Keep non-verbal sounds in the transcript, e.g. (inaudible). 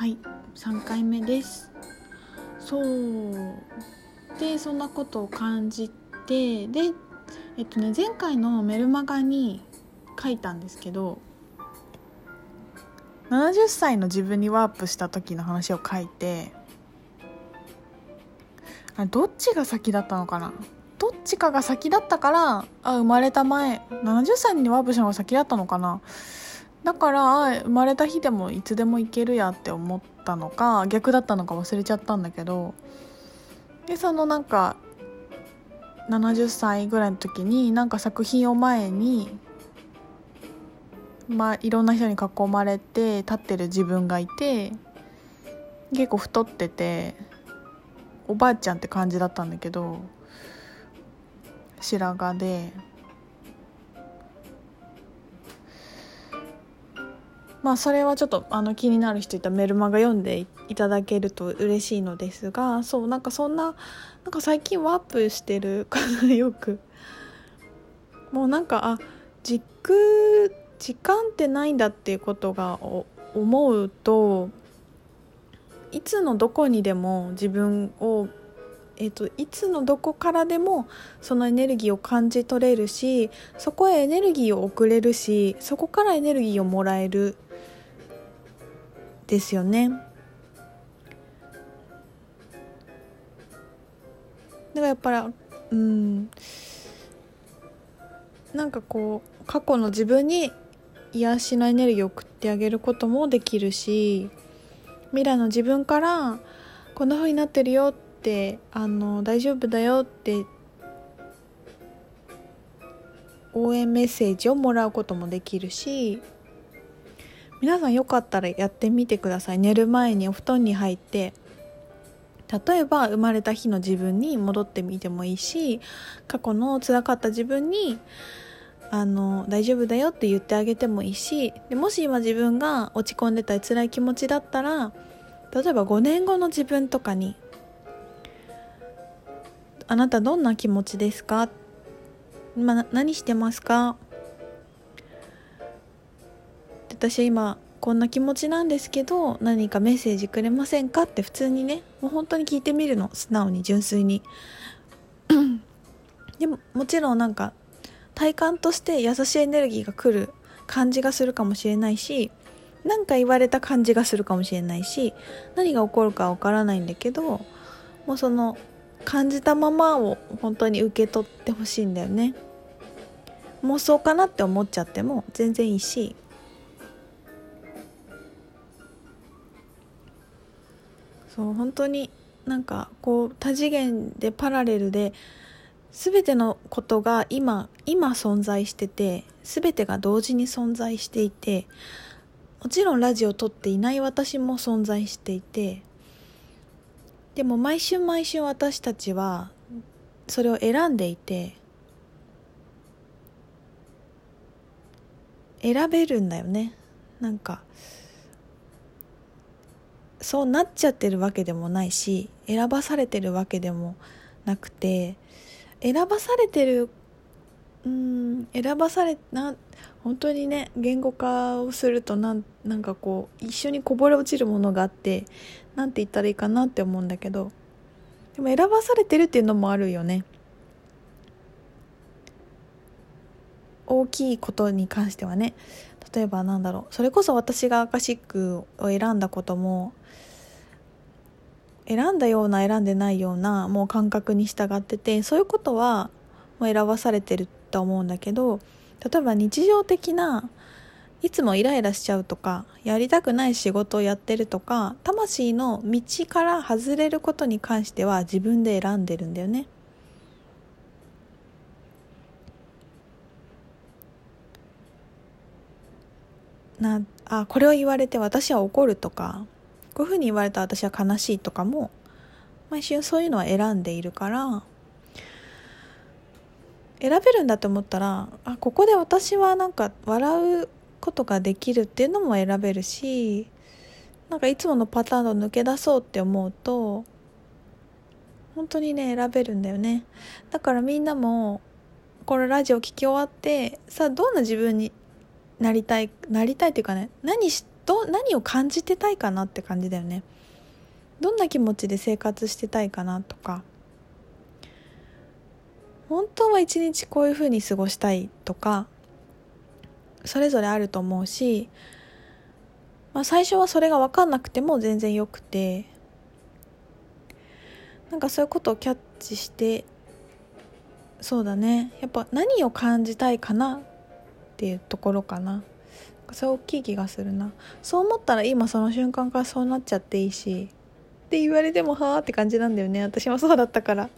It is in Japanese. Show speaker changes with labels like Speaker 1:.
Speaker 1: はい3回目です。そう。でそんなことを感じてでえっとね前回のメルマガに書いたんですけど70歳の自分にワープした時の話を書いてあどっちが先だったのかな？どっちかが先だったからあ生まれた前70歳にワープしたのが先だったのかな？だから生まれた日でもいつでも行けるやって思ったのか逆だったのか忘れちゃったんだけどでそのなんか70歳ぐらいの時になんか作品を前にまあいろんな人に囲まれて立ってる自分がいて結構太ってておばあちゃんって感じだったんだけど白髪で。まあそれはちょっとあの気になる人いたらメルマガ読んでいただけると嬉しいのですがそうなんかそんななんか最近ワープしてるかなよく (laughs) もうなんかあ時空時間ってないんだっていうことが思うといつのどこにでも自分をえーと、いつのどこからでもそのエネルギーを感じ取れるしそこへエネルギーを送れるしそこからエネルギーをもらえるですよね。だからやっぱりうんなんかこう過去の自分に癒しのエネルギーを送ってあげることもできるし未来の自分からこんな風になってるよってってあの大丈夫だよって応援メッセージをもらうこともできるし皆さんよかったらやってみてください。寝る前にお布団に入って例えば生まれた日の自分に戻ってみてもいいし過去の辛かった自分にあの大丈夫だよって言ってあげてもいいしでもし今自分が落ち込んでたり辛い気持ちだったら例えば5年後の自分とかにあなたどんな気持ちですか？今何してますか？私今こんな気持ちなんですけど何かメッセージくれませんか？って普通にねもう本当に聞いてみるの。素直に純粋に。(clears throat) でももちろんなんか体感として優しいエネルギーが来る感じがするかもしれないし何か言われた感じがするかもしれないし何が起こるかわからないんだけどもうその感じたままを本当に受け取ってほしいんだよね。妄想かなって思っちゃっても全然いいし。そう本当になんかこう多次元でパラレルで全てのことが今今存在してて全てが同時に存在していてもちろんラジオを撮っていない私も存在していてでも毎週毎週私たちはそれを選んでいて選べるんだよね。なんかそうなっちゃってるわけでもないし選ばされてるわけでもなくて選ばされてるうん選ばされな本当にね言語化をするとなんなんかこう一緒にこぼれ落ちるものがあってなんて言ったらいいかなって思うんだけどでも選ばされてるっていうのもあるよね。大きいことに関してはね。例えばなんだろう。それこそ私がアカシックを選んだことも選んだような選んでないようなもう感覚に従っててそういうことはもう選ばされてると思うんだけど例えば日常的ないつもイライラしちゃうとかやりたくない仕事をやってるとか魂の道から外れることに関しては自分で選んでるんだよね。なあこれを言われて私は怒るとかこういうふうに言われた私は悲しいとかも毎週そういうのは選んでいるから選べるんだと思ったらあここで私はなんか笑うことができるっていうのも選べるしなんかいつものパターンを抜け出そうって思うと本当にね選べるんだよね。だからみんなもこのラジオ聴き終わってさあどんな自分になりたいなりたいっていうかね何しど何を感じてたいかなって感じだよね。どんな気持ちで生活してたいかなとか本当は一日こういうふうに過ごしたいとかそれぞれあると思うし、まあ、最初はそれが分かんなくても全然よくてなんかそういうことをキャッチしてそうだね。やっぱ何を感じたいかなっていうところかな。それ大きい気がするな。そう思ったら今その瞬間からそうなっちゃっていいしって言われてもはあって感じなんだよね。私もそうだったから。